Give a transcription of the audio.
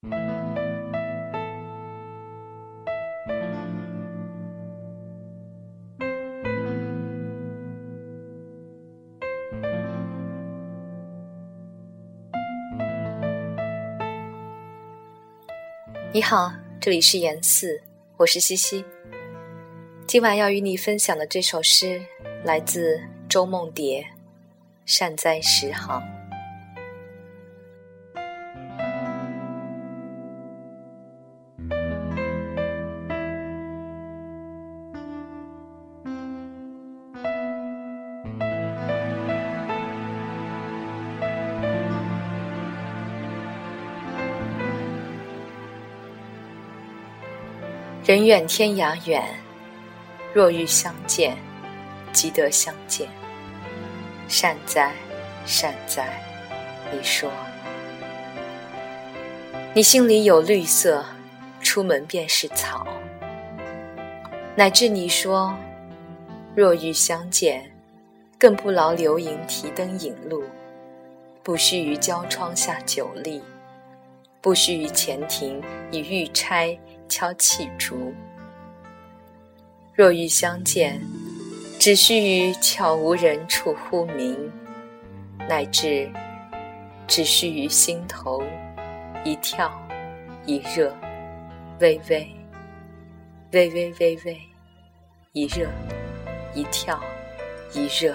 你好，这里是言四，我是西西。今晚要与你分享的这首诗来自周梦蝶，《善哉十行》。人远天涯远，若欲相见，即得相见。善哉，善哉，你说，你心里有绿色，出门便是草。乃至你说，若欲相见，更不劳流萤提灯引路，不须于交窗下久立，不须于前庭以玉钗。敲泣竹。若欲相见，只须于悄无人处呼名，乃至只须于心头一跳一热，微微微微微微一热一跳一热。